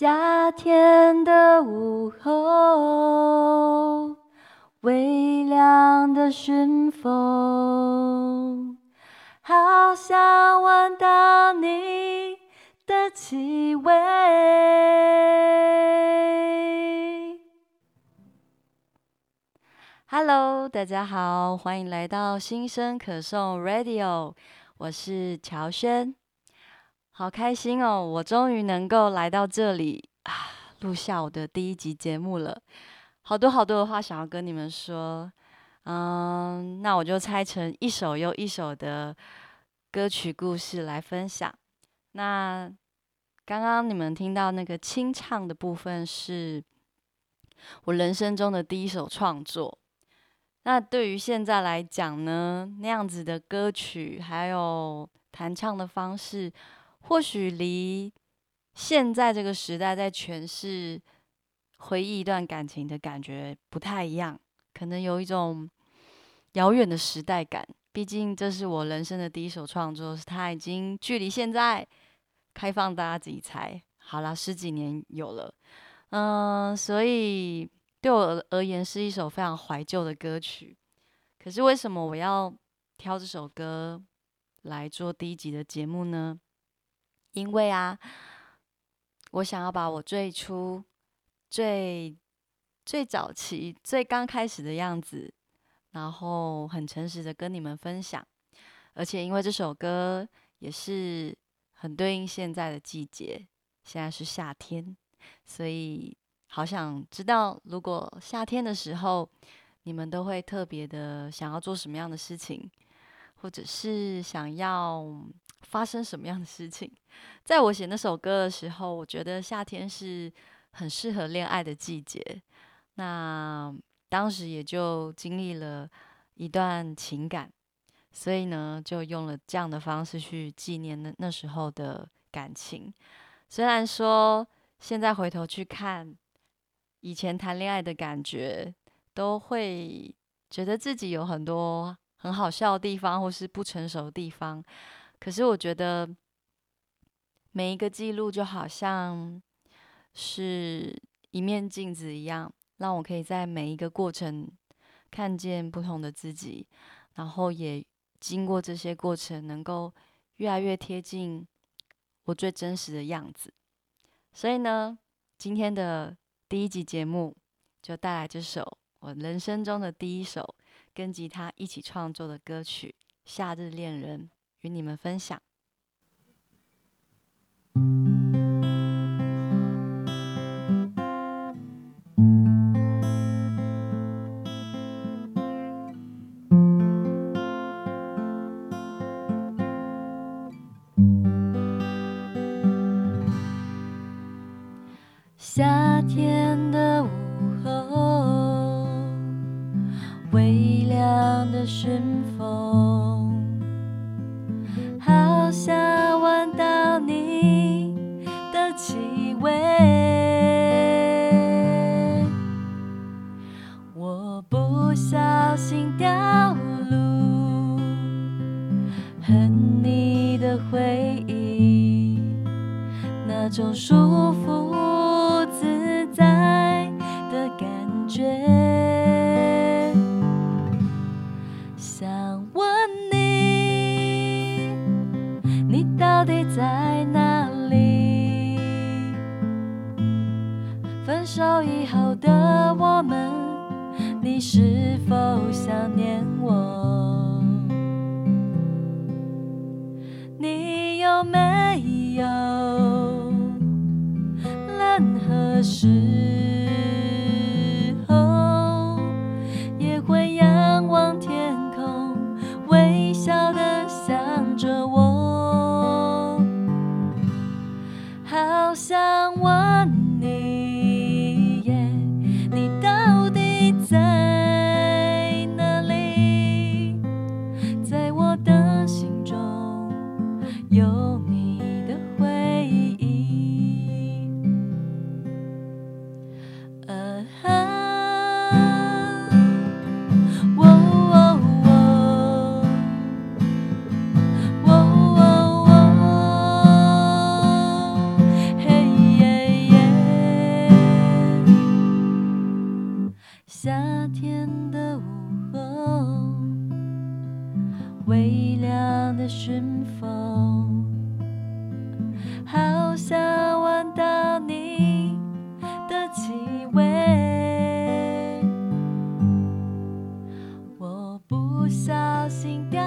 夏天的午后，微凉的熏风，好想闻到你的气味。Hello，大家好，欢迎来到新生可颂 Radio，我是乔轩。好开心哦！我终于能够来到这里啊，录下我的第一集节目了。好多好多的话想要跟你们说，嗯，那我就拆成一首又一首的歌曲故事来分享。那刚刚你们听到那个清唱的部分，是我人生中的第一首创作。那对于现在来讲呢，那样子的歌曲还有弹唱的方式。或许离现在这个时代在诠释回忆一段感情的感觉不太一样，可能有一种遥远的时代感。毕竟这是我人生的第一首创作，它已经距离现在开放大家自己猜好了十几年有了，嗯，所以对我而言是一首非常怀旧的歌曲。可是为什么我要挑这首歌来做第一集的节目呢？因为啊，我想要把我最初、最最早期、最刚开始的样子，然后很诚实的跟你们分享。而且因为这首歌也是很对应现在的季节，现在是夏天，所以好想知道，如果夏天的时候，你们都会特别的想要做什么样的事情，或者是想要。发生什么样的事情？在我写那首歌的时候，我觉得夏天是很适合恋爱的季节。那当时也就经历了一段情感，所以呢，就用了这样的方式去纪念那那时候的感情。虽然说现在回头去看以前谈恋爱的感觉，都会觉得自己有很多很好笑的地方，或是不成熟的地方。可是我觉得每一个记录就好像是一面镜子一样，让我可以在每一个过程看见不同的自己，然后也经过这些过程，能够越来越贴近我最真实的样子。所以呢，今天的第一集节目就带来这首我人生中的第一首跟吉他一起创作的歌曲《夏日恋人》。与你们分享。夏天的那种舒服自在的感觉，想问你，你到底在哪里？分手以后的我们，你是否想念我？微凉的熏风好想闻到你的气味。我不小心掉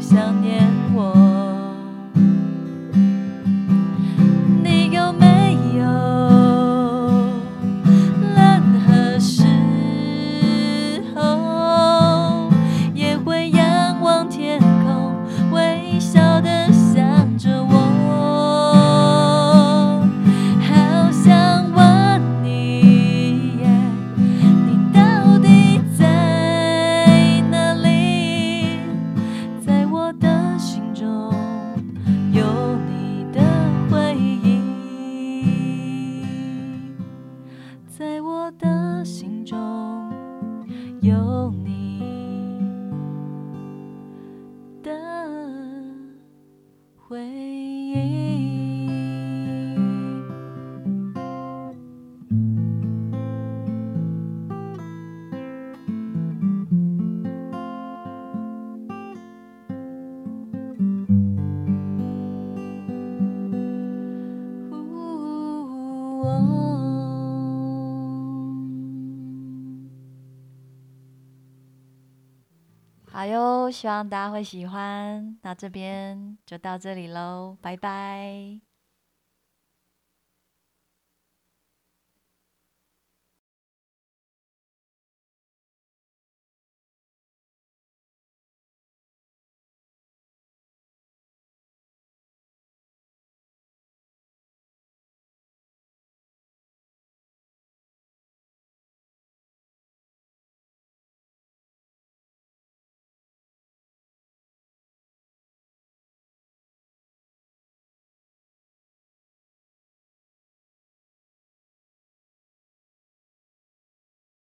想念。好哟希望大家会喜欢。那这边就到这里喽拜拜。